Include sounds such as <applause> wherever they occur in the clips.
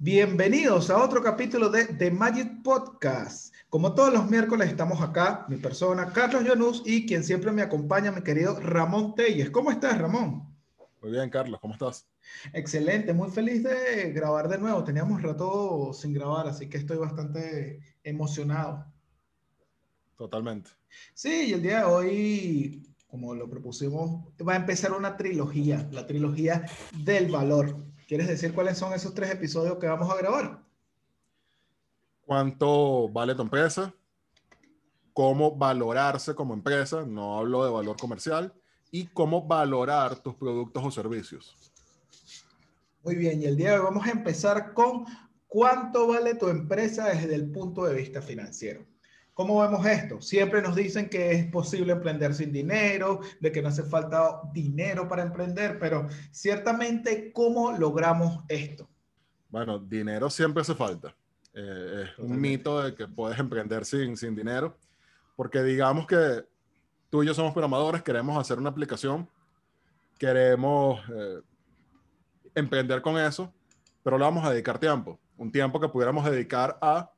Bienvenidos a otro capítulo de The Magic Podcast. Como todos los miércoles estamos acá, mi persona, Carlos Jonus, y quien siempre me acompaña, mi querido Ramón Telles. ¿Cómo estás, Ramón? Muy bien, Carlos, ¿cómo estás? Excelente, muy feliz de grabar de nuevo. Teníamos rato sin grabar, así que estoy bastante emocionado. Totalmente. Sí, y el día de hoy, como lo propusimos, va a empezar una trilogía, la trilogía del valor. ¿Quieres decir cuáles son esos tres episodios que vamos a grabar? ¿Cuánto vale tu empresa? ¿Cómo valorarse como empresa? No hablo de valor comercial. Y cómo valorar tus productos o servicios. Muy bien, y el día de hoy vamos a empezar con cuánto vale tu empresa desde el punto de vista financiero. ¿Cómo vemos esto? Siempre nos dicen que es posible emprender sin dinero, de que no hace falta dinero para emprender, pero ciertamente, ¿cómo logramos esto? Bueno, dinero siempre hace falta. Eh, es un mito de que puedes emprender sin, sin dinero, porque digamos que tú y yo somos programadores, queremos hacer una aplicación, queremos eh, emprender con eso, pero le vamos a dedicar tiempo, un tiempo que pudiéramos dedicar a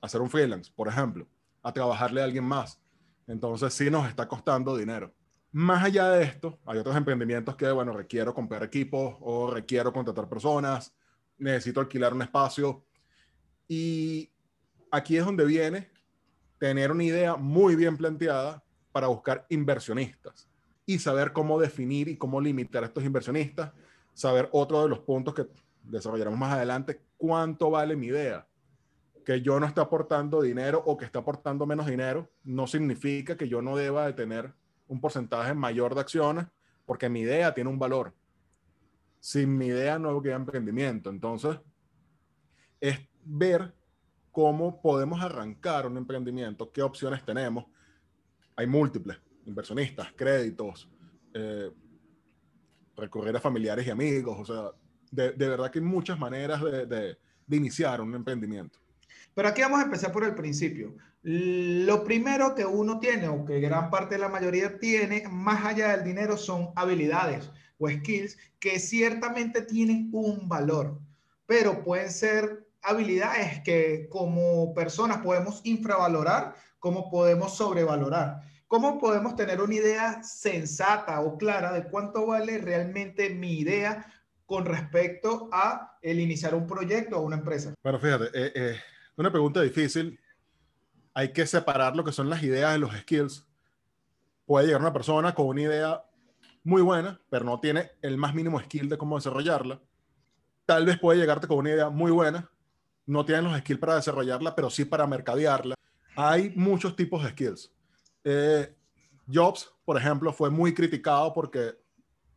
hacer un freelance, por ejemplo a trabajarle a alguien más. Entonces sí nos está costando dinero. Más allá de esto, hay otros emprendimientos que, bueno, requiero comprar equipos o requiero contratar personas, necesito alquilar un espacio. Y aquí es donde viene tener una idea muy bien planteada para buscar inversionistas y saber cómo definir y cómo limitar a estos inversionistas, saber otro de los puntos que desarrollaremos más adelante, cuánto vale mi idea que yo no esté aportando dinero o que esté aportando menos dinero, no significa que yo no deba de tener un porcentaje mayor de acciones, porque mi idea tiene un valor. Sin mi idea no queda emprendimiento. Entonces, es ver cómo podemos arrancar un emprendimiento, qué opciones tenemos. Hay múltiples, inversionistas, créditos, eh, recurrir a familiares y amigos, o sea, de, verdad que hay muchas maneras de iniciar un emprendimiento. Pero aquí vamos a empezar por el principio. Lo primero que uno tiene, o que gran parte de la mayoría tiene, más allá del dinero, son habilidades o skills que ciertamente tienen un valor, pero pueden ser habilidades que como personas podemos infravalorar, como podemos sobrevalorar. ¿Cómo podemos tener una idea sensata o clara de cuánto vale realmente mi idea con respecto a el iniciar un proyecto o una empresa? Bueno, fíjate, eh, eh una pregunta difícil. Hay que separar lo que son las ideas de los skills. Puede llegar una persona con una idea muy buena, pero no tiene el más mínimo skill de cómo desarrollarla. Tal vez puede llegarte con una idea muy buena, no tiene los skills para desarrollarla, pero sí para mercadearla. Hay muchos tipos de skills. Eh, Jobs, por ejemplo, fue muy criticado porque,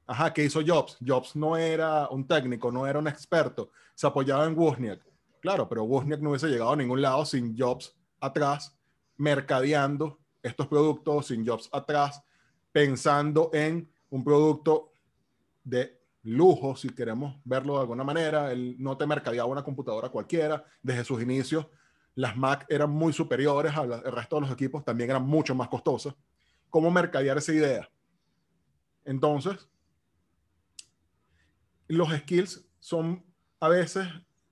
ajá, ¿qué hizo Jobs? Jobs no era un técnico, no era un experto, se apoyaba en Wozniak. Claro, pero Wozniak no hubiese llegado a ningún lado sin Jobs atrás, mercadeando estos productos, sin Jobs atrás, pensando en un producto de lujo, si queremos verlo de alguna manera. Él no te mercadeaba una computadora cualquiera. Desde sus inicios, las Mac eran muy superiores al resto de los equipos, también eran mucho más costosas. ¿Cómo mercadear esa idea? Entonces, los skills son a veces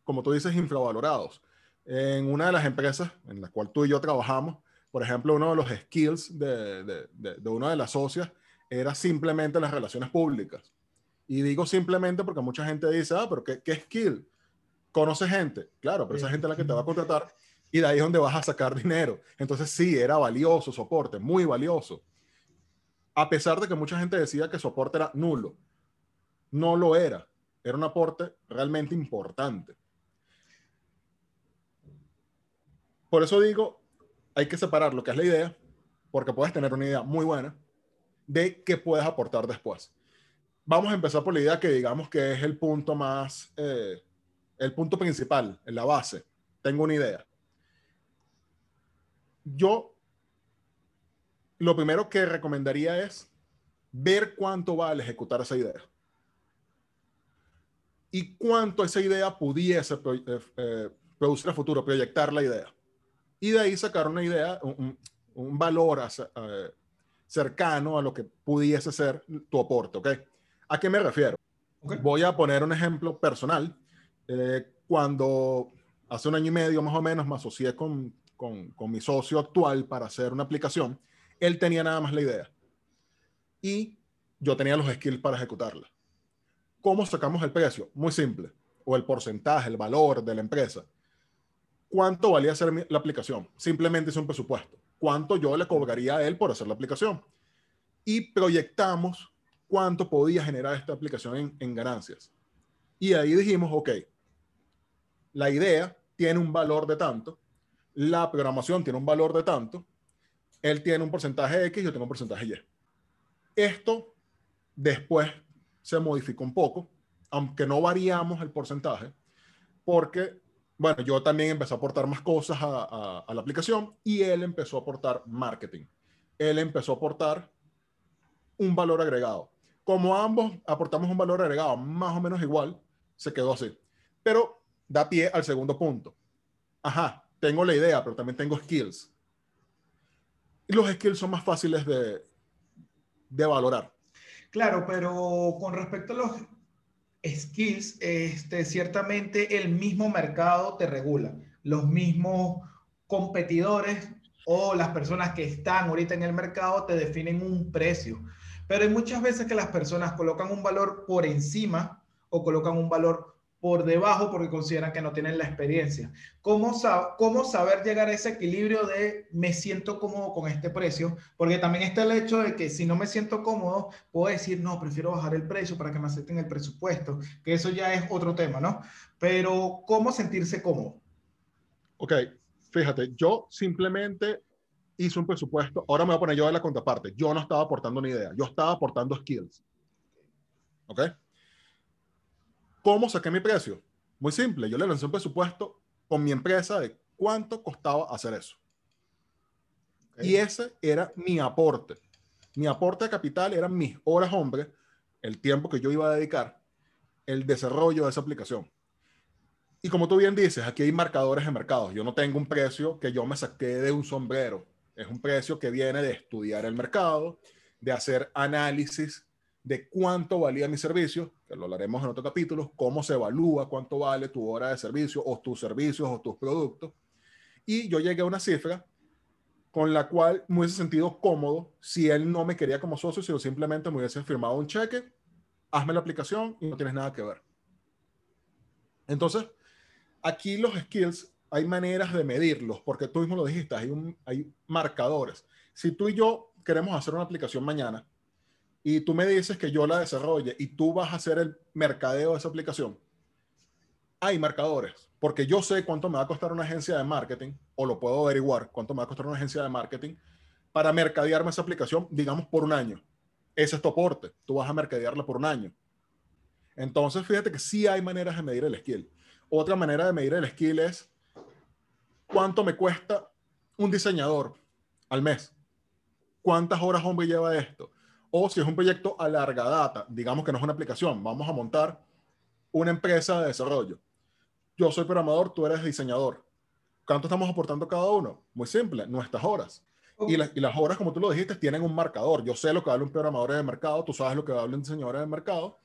como tú dices, infravalorados. En una de las empresas en la cual tú y yo trabajamos, por ejemplo, uno de los skills de, de, de, una de las socias era simplemente las relaciones públicas. Y digo simplemente porque mucha gente dice, ah, pero ¿qué, qué skill? Conoce gente. Claro, pero esa gente es la que te va a contratar y de ahí es donde vas a sacar dinero. Entonces sí, era valioso soporte, muy valioso. A pesar de que mucha gente decía que soporte era nulo, no lo era. Era un aporte realmente importante. Por eso digo, hay que separar lo que es la idea, porque puedes tener una idea muy buena de qué puedes aportar después. Vamos a empezar por la idea que digamos que es el punto más, eh, el punto principal, en la base. Tengo una idea. Yo lo primero que recomendaría es ver cuánto vale ejecutar esa idea y cuánto esa idea pudiese eh, eh, producir a futuro, proyectar la idea y de ahí sacar una idea, un, valor eh, cercano a lo que pudiese ser tu aporte, ¿ok? ¿A qué me refiero? Voy a poner un ejemplo personal. Eh, cuando hace un año y medio más o menos me asocié con, con, con mi socio actual para hacer una aplicación, él tenía nada más la idea. Y yo tenía los skills para ejecutarla. ¿Cómo sacamos el precio? Muy simple. O el porcentaje, el valor de la empresa. ¿Cuánto valía hacer la aplicación? Simplemente es un presupuesto. ¿Cuánto yo le cobraría a él por hacer la aplicación? Y proyectamos cuánto podía generar esta aplicación en, en ganancias. Y ahí dijimos, ok, la idea tiene un valor de tanto, la programación tiene un valor de tanto, él tiene un porcentaje X, yo tengo un porcentaje Y. Esto después se modificó un poco, aunque no variamos el porcentaje, porque, bueno, yo también empecé a aportar más cosas a, la aplicación y él empezó a aportar marketing. Él empezó a aportar un valor agregado. Como ambos aportamos un valor agregado más o menos igual, se quedó así. Pero da pie al segundo punto. Ajá, tengo la idea, pero también tengo skills. Y los skills son más fáciles de, de valorar. Claro, pero con respecto a los skills, este, ciertamente el mismo mercado te regula. Los mismos competidores o las personas que están ahorita en el mercado te definen un precio. Pero hay muchas veces que las personas colocan un valor por encima o colocan un valor por debajo porque consideran que no tienen la experiencia. ¿Cómo, ¿Cómo saber llegar a ese equilibrio de me siento cómodo con este precio? Porque también está el hecho de que si no me siento cómodo, puedo decir, no, prefiero bajar el precio para que me acepten el presupuesto, que eso ya es otro tema, ¿no? Pero ¿cómo sentirse cómodo? Ok, fíjate, yo simplemente hice un presupuesto, ahora me voy a poner yo de la contraparte, yo no estaba aportando ni idea, yo estaba aportando skills. ¿Ok? ¿Cómo saqué mi precio? Muy simple, yo le lancé un presupuesto con mi empresa de cuánto costaba hacer eso. Y ese era mi aporte. Mi aporte de capital eran mis horas hombre, el tiempo que yo iba a dedicar, el desarrollo de esa aplicación. Y como tú bien dices, aquí hay marcadores de mercado. Yo no tengo un precio que yo me saqué de un sombrero. Es un precio que viene de estudiar el mercado, de hacer análisis de cuánto valía mi servicio, que lo hablaremos en otro capítulo, cómo se evalúa cuánto vale tu hora de servicio o tus servicios o tus productos. Y yo llegué a una cifra con la cual me hubiese sentido cómodo si él no me quería como socio, sino simplemente me hubiese firmado un cheque, hazme la aplicación y no tienes nada que ver. Entonces, aquí los skills hay maneras de medirlos, porque tú mismo lo dijiste, hay, hay marcadores. Si tú y yo queremos hacer una aplicación mañana, y tú me dices que yo la desarrolle y tú vas a hacer el mercadeo de esa aplicación, hay marcadores, porque yo sé cuánto me va a costar una agencia de marketing, o lo puedo averiguar cuánto me va a costar una agencia de marketing para mercadearme esa aplicación, digamos, por un año. Ese es tu aporte, tú vas a mercadearla por un año. Entonces, fíjate que sí hay maneras de medir el skill. Otra manera de medir el skill es cuánto me cuesta un diseñador al mes. ¿Cuántas horas hombre lleva esto? O si es un proyecto a larga data, digamos que no es una aplicación, vamos a montar una empresa de desarrollo. Yo soy programador, tú eres diseñador. ¿Cuánto estamos aportando cada uno? Muy simple, nuestras horas. Y, y, las horas, como tú lo dijiste, tienen un marcador. Yo sé lo que vale un programador de mercado, tú sabes lo que vale un diseñador de mercado.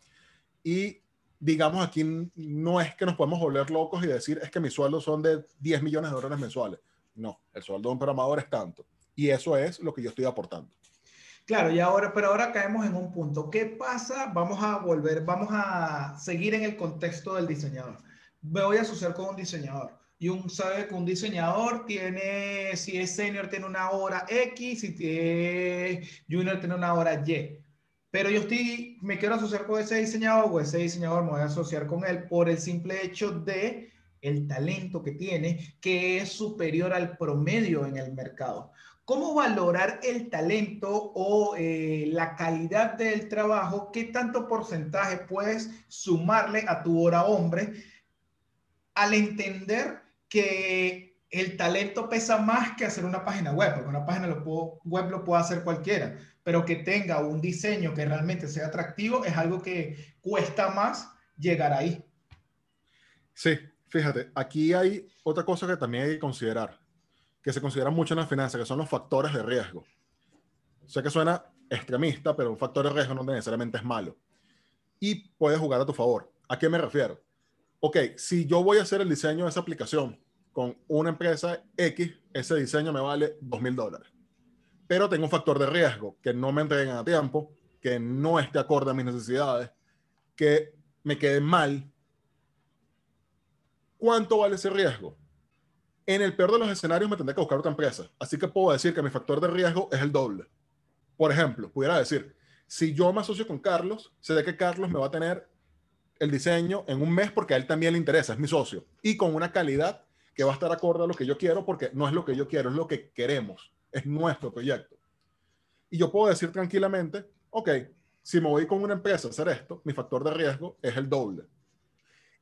Y digamos aquí no es que nos podemos volver locos y decir es que mis sueldos son de 10 millones de dólares mensuales. No, el sueldo de un programador es tanto. Y eso es lo que yo estoy aportando. Claro, y ahora, pero ahora caemos en un punto. ¿Qué pasa? Vamos a volver, vamos a seguir en el contexto del diseñador. Me voy a asociar con un diseñador. Y un sabe que un diseñador tiene, si es senior, tiene una hora X, si es junior, tiene una hora Y. Pero yo estoy, me quiero asociar con ese diseñador o ese diseñador me voy a asociar con él por el simple hecho de el talento que tiene, que es superior al promedio en el mercado. ¿Cómo valorar el talento o eh, la calidad del trabajo? ¿Qué tanto porcentaje puedes sumarle a tu hora hombre al entender que el talento pesa más que hacer una página web? Porque una página web lo puede hacer cualquiera, pero que tenga un diseño que realmente sea atractivo es algo que cuesta más llegar ahí. Sí, fíjate, aquí hay otra cosa que también hay que considerar que se consideran mucho en la finanza, que son los factores de riesgo. Sé que suena extremista, pero un factor de riesgo no necesariamente es malo. Y puede jugar a tu favor. ¿A qué me refiero? ok, si yo voy a hacer el diseño de esa aplicación con una empresa X, ese diseño me vale dos mil dólares. Pero tengo un factor de riesgo, que no me entreguen a tiempo, que no esté acorde a mis necesidades, que me quede mal. ¿Cuánto vale ese riesgo? En el peor de los escenarios me tendré que buscar otra empresa. Así que puedo decir que mi factor de riesgo es el doble. Por ejemplo, pudiera decir, si yo me asocio con Carlos, sé que Carlos me va a tener el diseño en un mes porque a él también le interesa, es mi socio, y con una calidad que va a estar acorde a lo que yo quiero porque no es lo que yo quiero, es lo que queremos, es nuestro proyecto. Y yo puedo decir tranquilamente, ok, si me voy con una empresa a hacer esto, mi factor de riesgo es el doble.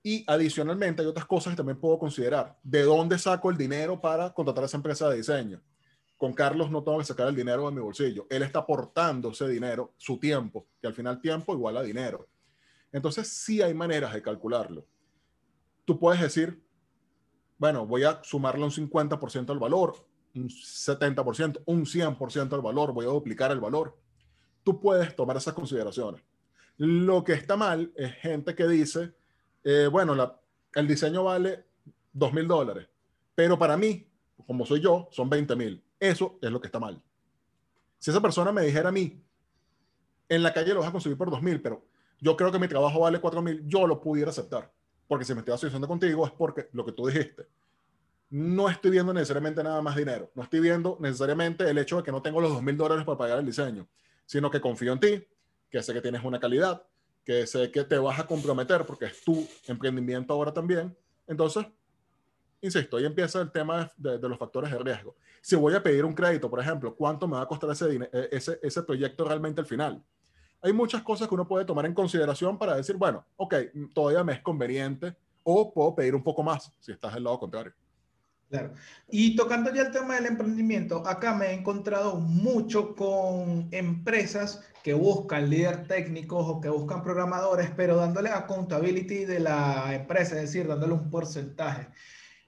Y adicionalmente hay otras cosas que también puedo considerar. ¿De dónde saco el dinero para contratar a esa empresa de diseño? Con Carlos no tengo que sacar el dinero de mi bolsillo. Él está aportando ese dinero, su tiempo, que al final tiempo igual a dinero. Entonces sí hay maneras de calcularlo. Tú puedes decir, bueno, voy a sumarle un 50% al valor, un 70%, un 100% al valor, voy a duplicar el valor. Tú puedes tomar esas consideraciones. Lo que está mal es gente que dice, eh, bueno, el diseño vale dos mil dólares, pero para mí, como soy yo, son 20 mil. Eso es lo que está mal. Si esa persona me dijera a mí, en la calle lo vas a conseguir por dos mil, pero yo creo que mi trabajo vale cuatro mil, yo lo pudiera aceptar. Porque si me estoy asociando contigo es porque lo que tú dijiste. No estoy viendo necesariamente nada más dinero. No estoy viendo necesariamente el hecho de que no tengo los dos mil dólares para pagar el diseño, sino que confío en ti, que sé que tienes una calidad, que sé que te vas a comprometer porque es tu emprendimiento ahora también. Entonces, insisto, ahí empieza el tema de, los factores de riesgo. Si voy a pedir un crédito, por ejemplo, ¿cuánto me va a costar ese, e, ese, ese proyecto realmente al final? Hay muchas cosas que uno puede tomar en consideración para decir, bueno, ok, todavía me es conveniente o puedo pedir un poco más si estás del lado contrario. Claro. Y tocando ya el tema del emprendimiento, acá me he encontrado mucho con empresas que buscan líderes técnicos o que buscan programadores, pero dándole accountability de la empresa, es decir, dándole un porcentaje.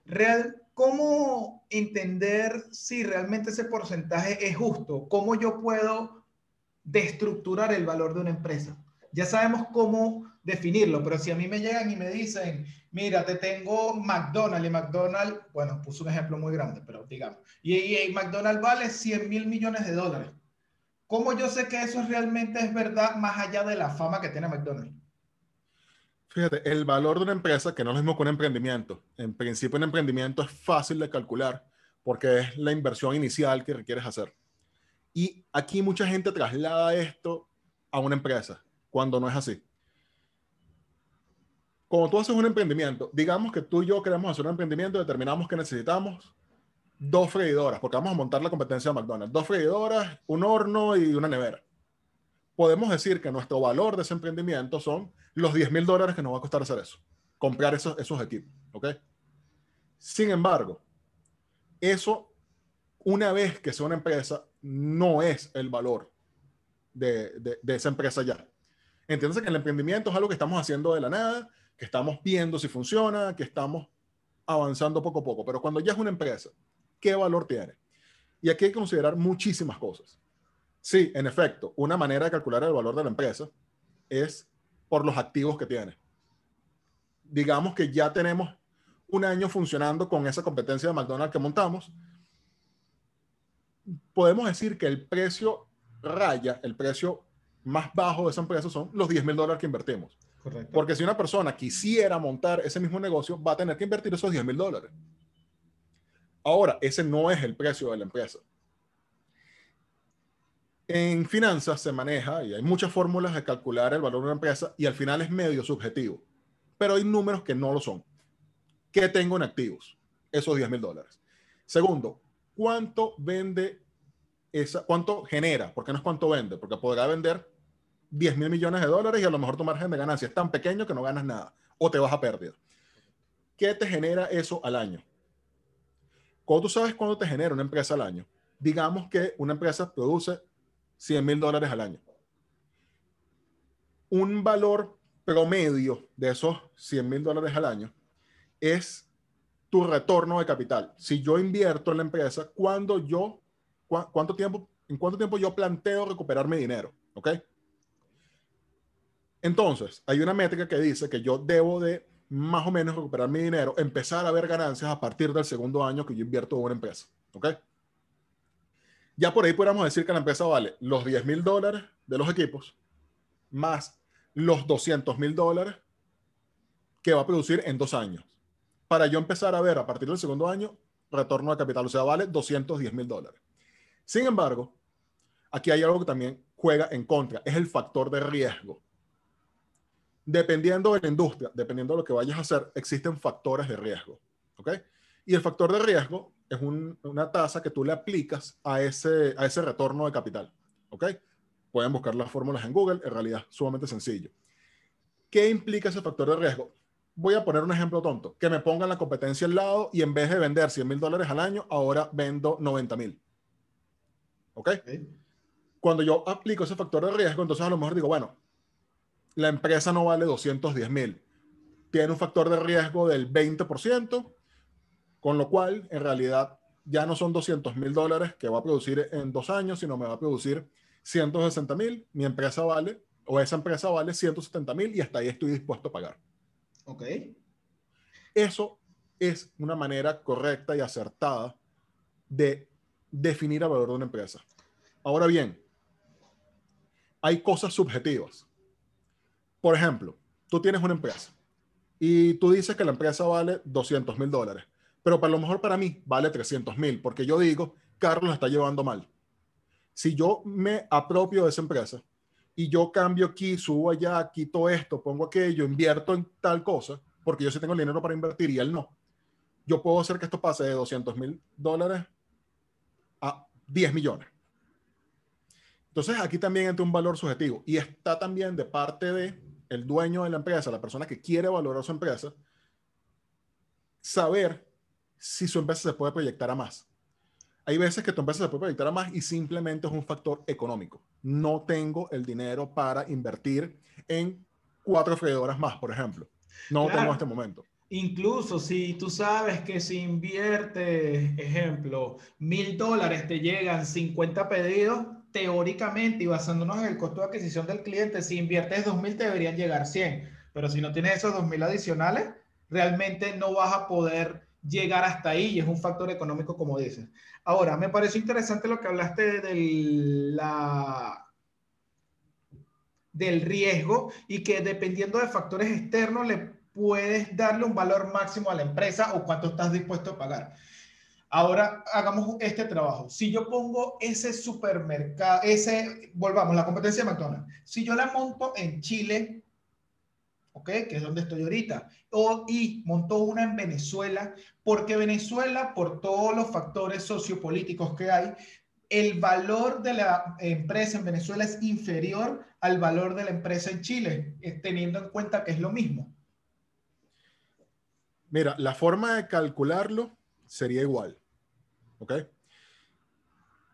Real, ¿Cómo entender si realmente ese porcentaje es justo? ¿Cómo yo puedo destructurar el valor de una empresa? Ya sabemos cómo definirlo, pero si a mí me llegan y me dicen, mira, te tengo McDonald's y McDonald's, bueno, puse un ejemplo muy grande, pero digamos, y, y McDonald's vale 100 mil millones de dólares. ¿Cómo yo sé que eso realmente es verdad más allá de la fama que tiene McDonald's? Fíjate, el valor de una empresa, que no es lo mismo que un emprendimiento. En principio, un emprendimiento es fácil de calcular porque es la inversión inicial que requieres hacer. Y aquí mucha gente traslada esto a una empresa, cuando no es así como tú haces un emprendimiento, digamos que tú y yo queremos hacer un emprendimiento, determinamos que necesitamos dos freidoras, porque vamos a montar la competencia de McDonald's, dos freidoras, un horno y una nevera. Podemos decir que nuestro valor de ese emprendimiento son los 10 mil dólares que nos va a costar hacer eso, comprar esos, esos equipos, ¿ok? Sin embargo, eso, una vez que sea una empresa, no es el valor de, de, de esa empresa ya. Entiendes que el emprendimiento es algo que estamos haciendo de la nada que estamos viendo si funciona, que estamos avanzando poco a poco. Pero cuando ya es una empresa, ¿qué valor tiene? Y aquí hay que considerar muchísimas cosas. Sí, en efecto, una manera de calcular el valor de la empresa es por los activos que tiene. Digamos que ya tenemos un año funcionando con esa competencia de McDonald's que montamos. Podemos decir que el precio raya, el precio más bajo de esa empresa son los 10 mil dólares que invertimos. Porque si una persona quisiera montar ese mismo negocio, va a tener que invertir esos 10 mil dólares. Ahora, ese no es el precio de la empresa. En finanzas se maneja y hay muchas fórmulas de calcular el valor de una empresa y al final es medio subjetivo, pero hay números que no lo son. ¿Qué tengo en activos? Esos 10 mil dólares. Segundo, ¿cuánto vende esa, cuánto genera? Porque no es cuánto vende, porque podrá vender 10 mil millones de dólares y a lo mejor tu margen de ganancia es tan pequeño que no ganas nada o te vas a pérdida. ¿Qué te genera eso al año? Cuando tú sabes cuánto te genera una empresa al año, digamos que una empresa produce 100 mil dólares al año. Un valor promedio de esos 100 mil dólares al año es tu retorno de capital. Si yo invierto en la empresa, ¿cuándo yo, cuánto tiempo, ¿en cuánto tiempo yo planteo recuperar mi dinero? ¿Ok? Entonces, hay una métrica que dice que yo debo de más o menos recuperar mi dinero, empezar a ver ganancias a partir del segundo año que yo invierto en una empresa. ¿Ok? Ya por ahí podríamos decir que la empresa vale los 10 mil dólares de los equipos más los 200 mil dólares que va a producir en dos años. Para yo empezar a ver a partir del segundo año retorno de capital, o sea, vale 210 mil dólares. Sin embargo, aquí hay algo que también juega en contra, es el factor de riesgo. Dependiendo de la industria, dependiendo de lo que vayas a hacer, existen factores de riesgo. ¿Ok? Y el factor de riesgo es una tasa que tú le aplicas a ese, a ese retorno de capital. ¿Ok? Pueden buscar las fórmulas en Google, en realidad sumamente sencillo. ¿Qué implica ese factor de riesgo? Voy a poner un ejemplo tonto, que me pongan la competencia al lado y en vez de vender 100 mil dólares al año, ahora vendo 90 mil. ¿Ok? Cuando yo aplico ese factor de riesgo, entonces a lo mejor digo, bueno, la empresa no vale 210 mil, tiene un factor de riesgo del 20%, con lo cual en realidad ya no son 200 mil dólares que va a producir en dos años, sino me va a producir 160 mil, mi empresa vale, o esa empresa vale 170 mil y hasta ahí estoy dispuesto a pagar. Ok. Eso es una manera correcta y acertada de definir el valor de una empresa. Ahora bien, hay cosas subjetivas. Por ejemplo, tú tienes una empresa y tú dices que la empresa vale 200 mil dólares, pero para lo mejor para mí vale 300 mil, porque yo digo, Carlos está llevando mal. Si yo me apropio de esa empresa y yo cambio aquí, subo allá, quito esto, pongo aquello, invierto en tal cosa, porque yo sí tengo el dinero para invertir y él no, yo puedo hacer que esto pase de 200 mil dólares a 10 millones. Entonces aquí también entra un valor subjetivo y está también de parte de el dueño de la empresa, la persona que quiere valorar su empresa, saber si su empresa se puede proyectar a más. Hay veces que tu empresa se puede proyectar a más y simplemente es un factor económico. No tengo el dinero para invertir en cuatro freidoras más, por ejemplo. No tengo en este momento. Incluso si tú sabes que si inviertes, ejemplo, mil dólares te llegan 50 pedidos, teóricamente y basándonos en el costo de adquisición del cliente, si inviertes 2.000 te deberían llegar 100, pero si no tienes esos 2.000 adicionales, realmente no vas a poder llegar hasta ahí y es un factor económico como dices. Ahora, me pareció interesante lo que hablaste del, riesgo y que dependiendo de factores externos le puedes darle un valor máximo a la empresa o cuánto estás dispuesto a pagar. Ahora hagamos este trabajo. Si yo pongo ese supermercado, ese, volvamos, la competencia de McDonald's, si yo la monto en Chile, ¿ok? Que es donde estoy ahorita, o, y monto una en Venezuela, porque Venezuela, por todos los factores sociopolíticos que hay, el valor de la empresa en Venezuela es inferior al valor de la empresa en Chile, eh, teniendo en cuenta que es lo mismo. Mira, la forma de calcularlo sería igual. ¿Ok?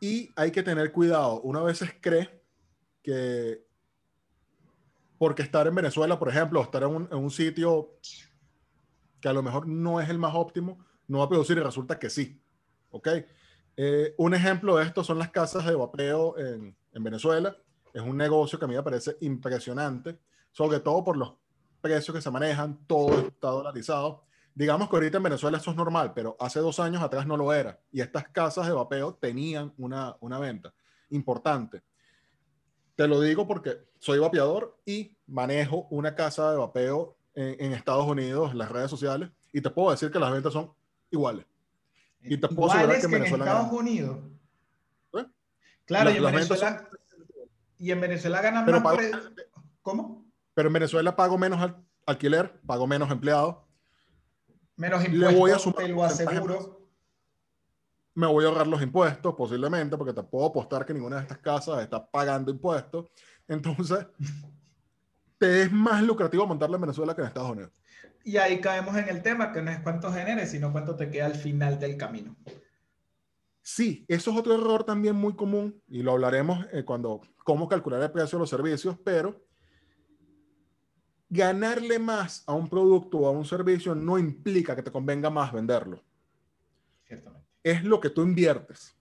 Y hay que tener cuidado. Una vez cree que porque estar en Venezuela, por ejemplo, estar en un, en un, sitio que a lo mejor no es el más óptimo, no va a producir y resulta que sí. ¿Ok? Eh, un ejemplo de esto son las casas de vapeo en, en, Venezuela. Es un negocio que a mí me parece impresionante, sobre todo por los precios que se manejan, todo está dolarizado digamos que ahorita en Venezuela eso es normal, pero hace dos años atrás no lo era. Y estas casas de vapeo tenían una, una venta importante. Te lo digo porque soy vapeador y manejo una casa de vapeo en, Estados Unidos, en las redes sociales, y te puedo decir que las ventas son iguales. Y te puedo asegurar que, en Venezuela. En Estados Unidos. ¿Eh? Claro, y, en Venezuela, y en Venezuela ganan más. ¿Cómo? Pero en Venezuela pago menos alquiler, pago menos empleados Menos impuestos, le voy a sumar, te lo aseguro. Me voy a ahorrar los impuestos, posiblemente, porque te puedo apostar que ninguna de estas casas está pagando impuestos. Entonces, <laughs> te es más lucrativo montarla en Venezuela que en Estados Unidos. Y ahí caemos en el tema, que no es cuánto generes, sino cuánto te queda al final del camino. Sí, eso es otro error también muy común y lo hablaremos eh, cuando cómo calcular el precio de los servicios, pero ganarle más a un producto o a un servicio no implica que te convenga más venderlo. Es lo que tú inviertes.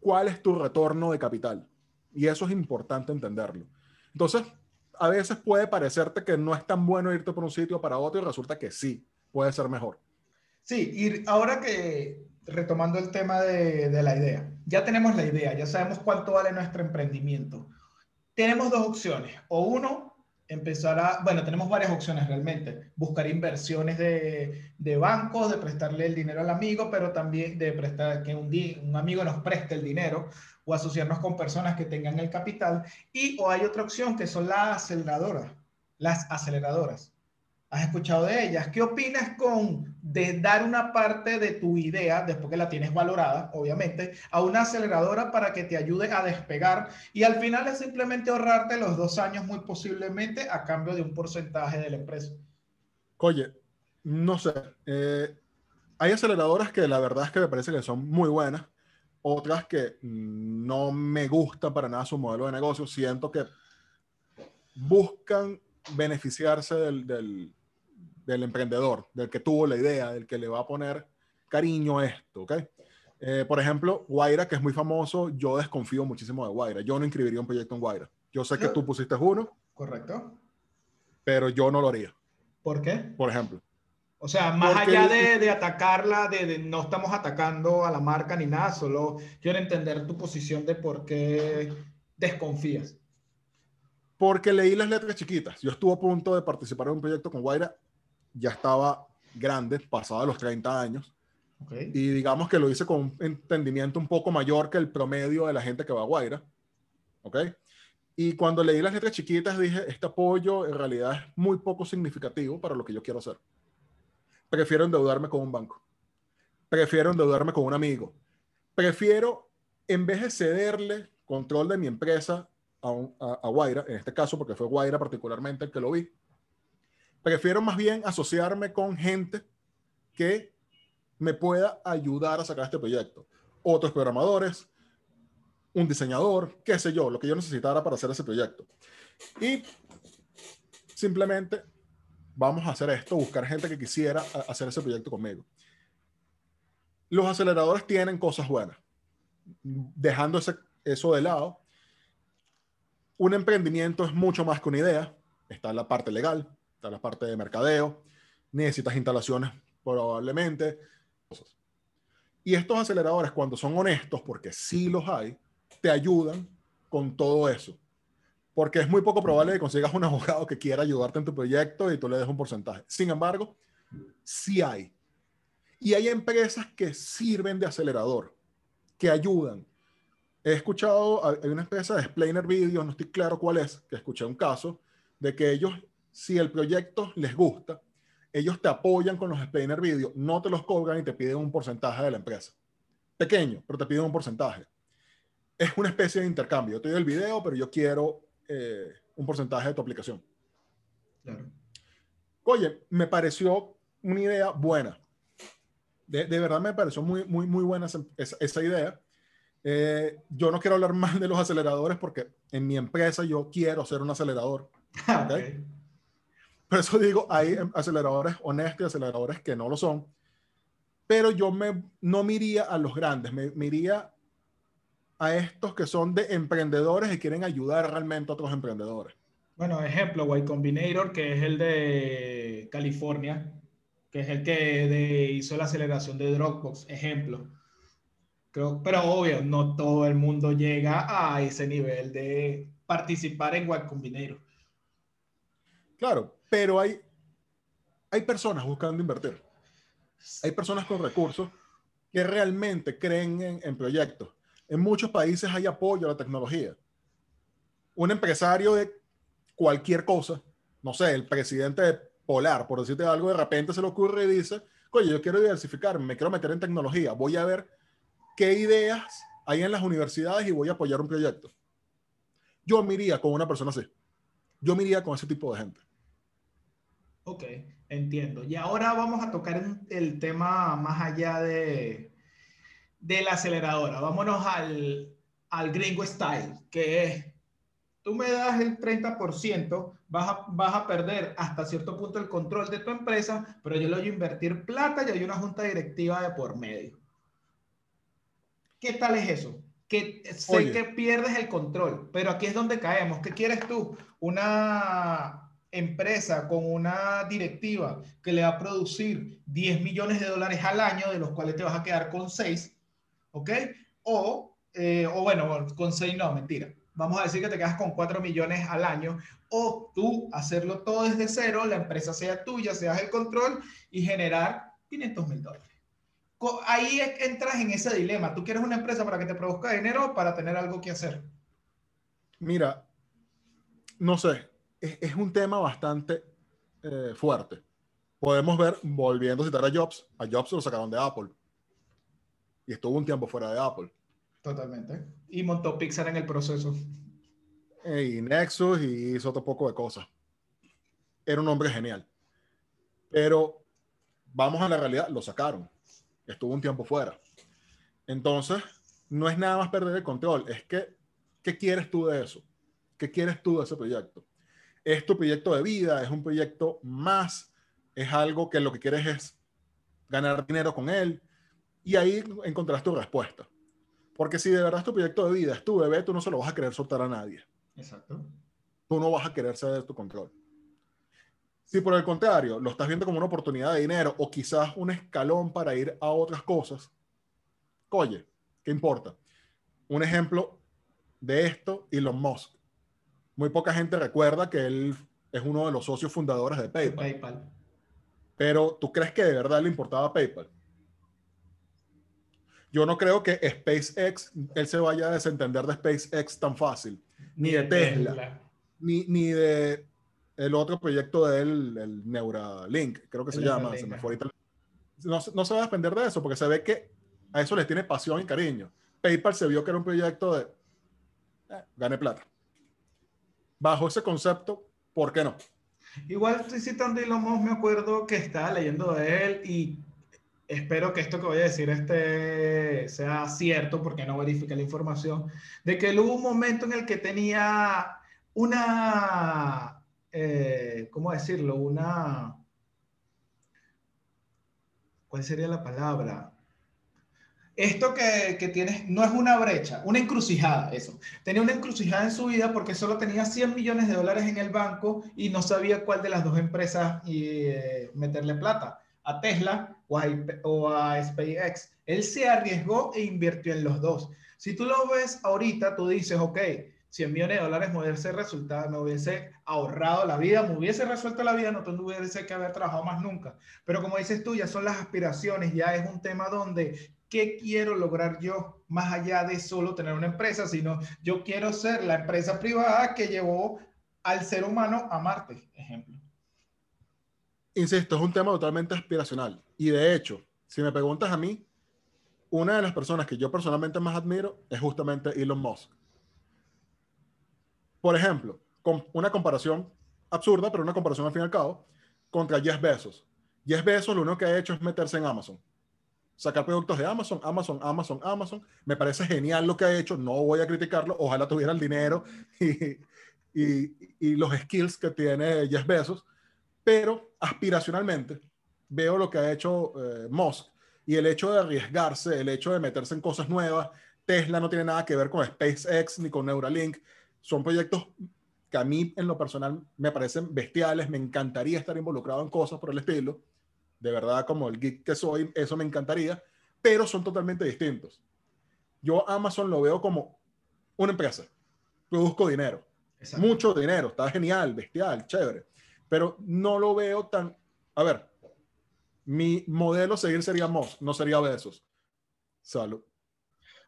¿Cuál es tu retorno de capital? Y eso es importante entenderlo. Entonces, a veces puede parecerte que no es tan bueno irte por un sitio para otro y resulta que sí, puede ser mejor. Sí, y ahora que retomando el tema de, de la idea, ya tenemos la idea, ya sabemos cuánto vale nuestro emprendimiento. Tenemos dos opciones, o uno, empezar a, bueno, tenemos varias opciones realmente, buscar inversiones de, de bancos, de prestarle el dinero al amigo, pero también de prestar que un, un amigo nos preste el dinero o asociarnos con personas que tengan el capital. Y o hay otra opción que son las aceleradoras, las aceleradoras. ¿Has escuchado de ellas? ¿Qué opinas con de dar una parte de tu idea, después que la tienes valorada, obviamente, a una aceleradora para que te ayude a despegar y al final es simplemente ahorrarte los dos años muy posiblemente a cambio de un porcentaje de la empresa? Oye, no sé. Eh, hay aceleradoras que la verdad es que me parece que son muy buenas, otras que no me gusta para nada su modelo de negocio. Siento que buscan beneficiarse del del emprendedor, del que tuvo la idea, del que le va a poner cariño a esto, ¿ok? Eh, por ejemplo, Guaira, que es muy famoso, yo desconfío muchísimo de Guaira. Yo no inscribiría un proyecto en Guaira. Yo sé que tú pusiste uno. Correcto. Pero yo no lo haría. ¿Por qué? Por ejemplo. O sea, más allá de, de atacarla, de, no estamos atacando a la marca ni nada, solo quiero entender tu posición de por qué desconfías. Porque leí las letras chiquitas. Yo estuve a punto de participar en un proyecto con Guaira ya estaba grande, pasaba los 30 años. Y digamos que lo hice con un entendimiento un poco mayor que el promedio de la gente que va a Guaira. ¿Ok? Y cuando leí las letras chiquitas dije, este apoyo en realidad es muy poco significativo para lo que yo quiero hacer. Prefiero endeudarme con un banco. Prefiero endeudarme con un amigo. Prefiero, en vez de cederle control de mi empresa a, a, a Guaira, en este caso porque fue Guaira particularmente el que lo vi, Prefiero más bien asociarme con gente que me pueda ayudar a sacar este proyecto. Otros programadores, un diseñador, qué sé yo, lo que yo necesitara para hacer ese proyecto. Y simplemente vamos a hacer esto, buscar gente que quisiera hacer ese proyecto conmigo. Los aceleradores tienen cosas buenas. Dejando eso de lado, un emprendimiento es mucho más que una idea. Está la parte legal, está la parte de mercadeo, necesitas instalaciones probablemente. Y estos aceleradores, cuando son honestos, porque sí los hay, te ayudan con todo eso. Porque es muy poco probable que consigas un <laughs> abogado que quiera ayudarte en tu proyecto y tú le des un porcentaje. Sin embargo, sí hay. Y hay empresas que sirven de acelerador, que ayudan. He escuchado, hay una empresa de Explainer Video, no estoy claro cuál es, que escuché un caso de que ellos si el proyecto les gusta, ellos te apoyan con los explainer video, no te los cobran y te piden un porcentaje de la empresa. Pequeño, pero te piden un porcentaje. Es una especie de intercambio. Yo te doy el video, pero yo quiero eh, un porcentaje de tu aplicación. Oye, me pareció una idea buena. De, verdad me pareció muy, muy, muy buena esa, idea. Eh, yo no quiero hablar <laughs> más de los aceleradores porque en mi empresa yo quiero ser un acelerador. <laughs> ¿okay? Por eso digo, hay aceleradores honestos y aceleradores que no lo son. Pero yo me, no miría a los grandes, me, miría a estos que son de emprendedores y quieren ayudar realmente a otros emprendedores. Bueno, ejemplo, Y Combinator, que es el de California, que es el que hizo la aceleración de Dropbox, ejemplo. Creo, pero obvio, no todo el mundo llega a ese nivel de participar en Y Combinator. Claro, pero hay, hay personas buscando invertir. Hay personas con recursos que realmente creen en, proyectos. En muchos países hay apoyo a la tecnología. Un empresario de cualquier cosa, no sé, el presidente de Polar, por decirte algo, de repente se le ocurre y dice, oye, yo quiero diversificarme, me quiero meter en tecnología, voy a ver qué ideas hay en las universidades y voy a apoyar un proyecto. Yo me iría con una persona así. Yo me iría con ese tipo de gente. Ok, entiendo. Y ahora vamos a tocar el tema más allá de, de la aceleradora. Vámonos al, al gringo style, que es, tú me das el 30%, vas a, vas a perder hasta cierto punto el control de tu empresa, pero yo le voy a invertir plata y hay una junta directiva de por medio. ¿Qué tal es eso? que sé que pierdes el control, pero aquí es donde caemos. ¿Qué quieres tú? Una empresa con una directiva que le va a producir 10 millones de dólares al año, de los cuales te vas a quedar con 6, ¿ok? O, eh, o bueno, con 6 no, mentira. Vamos a decir que te quedas con 4 millones al año, o tú hacerlo todo desde cero, la empresa sea tuya, seas el control y generar 500 mil dólares ahí entras en ese dilema. ¿Tú quieres una empresa para que te produzca dinero o para tener algo que hacer? Mira, no sé, es, un tema bastante eh, fuerte. Podemos ver, volviendo a citar a Jobs, a Jobs lo sacaron de Apple. Y estuvo un tiempo fuera de Apple. Totalmente. Y montó Pixar en el proceso. Y Nexus y hizo otro poco de cosas. Era un hombre genial. Pero vamos a la realidad, lo sacaron estuvo un tiempo fuera. Entonces, no es nada más perder el control, es que, ¿qué quieres tú de eso? ¿Qué quieres tú de ese proyecto? ¿Es tu proyecto de vida? ¿Es un proyecto más? ¿Es algo que lo que quieres es ganar dinero con él? Y ahí encontrarás tu respuesta. Porque si de verdad es tu proyecto de vida, es tu bebé, tú no se lo vas a querer soltar a nadie. Exacto. Tú no vas a querer ceder tu control. Si por el contrario lo estás viendo como una oportunidad de dinero o quizás un escalón para ir a otras cosas, oye, ¿qué importa? Un ejemplo de esto, Elon Musk. Muy poca gente recuerda que él es uno de los socios fundadores de PayPal. PayPal. Pero ¿tú crees que de verdad le importaba PayPal? Yo no creo que SpaceX, él se vaya a desentender de SpaceX tan fácil, ni de Tesla, ni, ni de el otro proyecto de él, el Neuralink, creo que se llama. Se me fue no, no, se va a depender de eso porque se ve que a eso les tiene pasión y cariño. PayPal se vio que era un proyecto de eh, gane plata. Bajo ese concepto, ¿por qué no? Igual estoy citando más me acuerdo que estaba leyendo de él y espero que esto que voy a decir este sea cierto porque no verifique la información, de que él hubo un momento en el que tenía una eh, ¿cómo decirlo? Una, ¿cuál sería la palabra? Esto que, que tienes no es una brecha, una encrucijada, eso. Tenía una encrucijada en su vida porque solo tenía 100 millones de dólares en el banco y no sabía cuál de las dos empresas eh, meterle plata, a Tesla o a, o a SpaceX. Él se arriesgó e invirtió en los dos. Si tú lo ves ahorita, tú dices, ok, 100 millones de dólares me hubiese resultado, me hubiese ahorrado la vida, me hubiese resuelto la vida, no tuviese que haber trabajado más nunca. Pero como dices tú, ya son las aspiraciones, ya es un tema donde, ¿qué quiero lograr yo más allá de solo tener una empresa? Sino yo quiero ser la empresa privada que llevó al ser humano a Marte, ejemplo. Insisto, es un tema totalmente aspiracional. Y de hecho, si me preguntas a mí, una de las personas que yo personalmente más admiro es justamente Elon Musk por ejemplo, con una comparación absurda, pero una comparación al fin y al cabo, contra Jeff Bezos. Jeff Bezos lo único que ha hecho es meterse en Amazon. Sacar productos de Amazon, Amazon, Amazon, Amazon. Me parece genial lo que ha hecho, no voy a criticarlo, ojalá tuviera el dinero <laughs> y, los skills que tiene Jeff Bezos, pero aspiracionalmente veo lo que ha hecho eh, Musk y el hecho de arriesgarse, el hecho de meterse en cosas nuevas. Tesla no tiene nada que ver con SpaceX ni con Neuralink son proyectos que a mí en lo personal me parecen bestiales, me encantaría estar involucrado en cosas por el estilo, de verdad como el geek que soy, eso me encantaría, pero son totalmente distintos. Yo Amazon lo veo como una empresa, produzco dinero, mucho dinero, está genial, bestial, chévere, pero no lo veo tan, a ver, mi modelo seguir sería Moss, no sería Besos. Salud.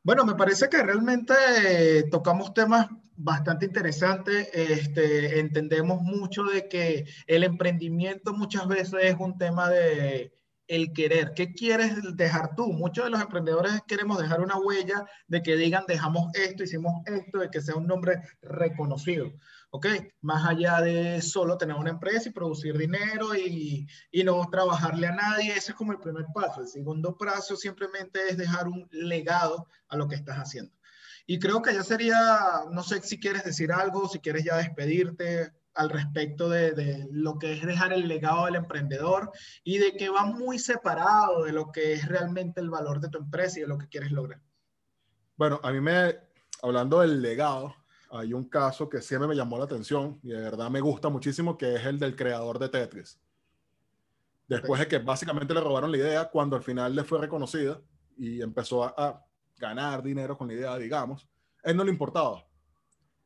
Bueno, me parece que realmente eh, tocamos temas bastante interesantes. Este, entendemos mucho de que el emprendimiento muchas veces es un tema de el querer. ¿Qué quieres dejar tú? Muchos de los emprendedores queremos dejar una huella de que digan, dejamos esto, hicimos esto, de que sea un nombre reconocido. ¿ok? Más allá de solo tener una empresa y producir dinero y, y, no trabajarle a nadie, ese es como el primer paso. El segundo paso simplemente es dejar un legado a lo que estás haciendo. Y creo que ya sería, no sé si quieres decir algo, si quieres ya despedirte al respecto de, de, lo que es dejar el legado del emprendedor y de que va muy separado de lo que es realmente el valor de tu empresa y de lo que quieres lograr. Bueno, a mí me, hablando del legado, hay un caso que siempre me llamó la atención y de verdad me gusta muchísimo, que es el del creador de Tetris. Después de que básicamente le robaron la idea, cuando al final le fue reconocida y empezó a, a ganar dinero con la idea, digamos, él no le importaba.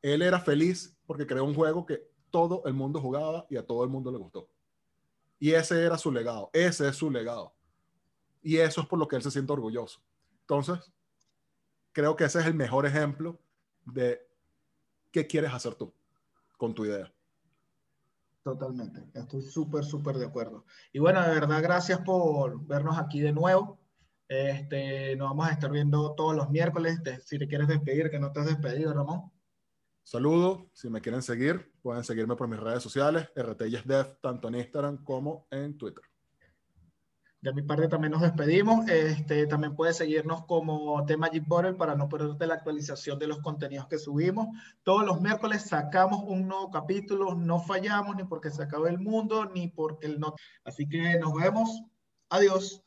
Él era feliz porque creó un juego que todo el mundo jugaba y a todo el mundo le gustó. Y ese era su legado, ese es su legado. Y eso es por lo que él se siente orgulloso. Entonces, creo que ese es el mejor ejemplo de qué quieres hacer tú con tu idea. Totalmente, estoy súper, súper de acuerdo. Y bueno, de verdad, gracias por vernos aquí de nuevo. Este, nos vamos a estar viendo todos los miércoles. si te quieres despedir, que no te has despedido, Ramón. Saludos, si me quieren seguir, pueden seguirme por mis redes sociales, RTYesDev, tanto en Instagram como en Twitter. De mi parte también nos despedimos. Este, también puedes seguirnos como The para no perderte la actualización de los contenidos que subimos. Todos los miércoles sacamos un nuevo capítulo, no fallamos ni porque se acabe el mundo, ni porque el no. Así que nos vemos. Adiós.